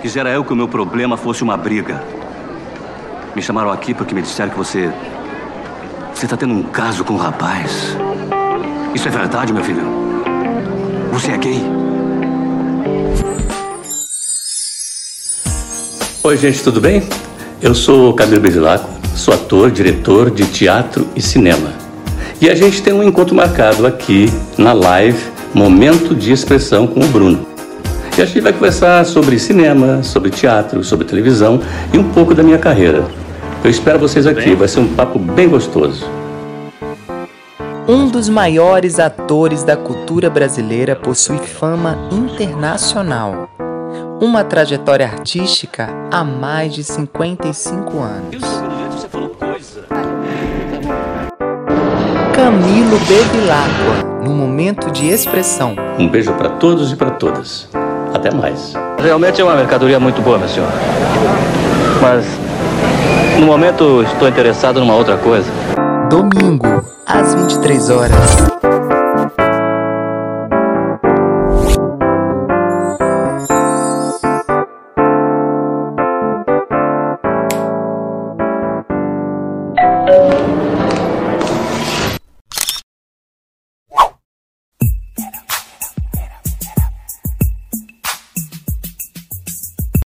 Quisera eu que o meu problema fosse uma briga. Me chamaram aqui porque me disseram que você. Você está tendo um caso com um rapaz. Isso é verdade, meu filho? Você é gay? Oi, gente, tudo bem? Eu sou Camilo Besilaco, sou ator, diretor de teatro e cinema. E a gente tem um encontro marcado aqui na live Momento de Expressão com o Bruno. E a gente vai conversar sobre cinema, sobre teatro, sobre televisão e um pouco da minha carreira. Eu espero vocês aqui, vai ser um papo bem gostoso. Um dos maiores atores da cultura brasileira possui fama internacional. Uma trajetória artística há mais de 55 anos. Camilo Bevilacqua, no momento de expressão. Um beijo para todos e para todas. Até mais. Realmente é uma mercadoria muito boa, meu senhor. Mas, no momento, estou interessado numa outra coisa. Domingo, às 23 horas.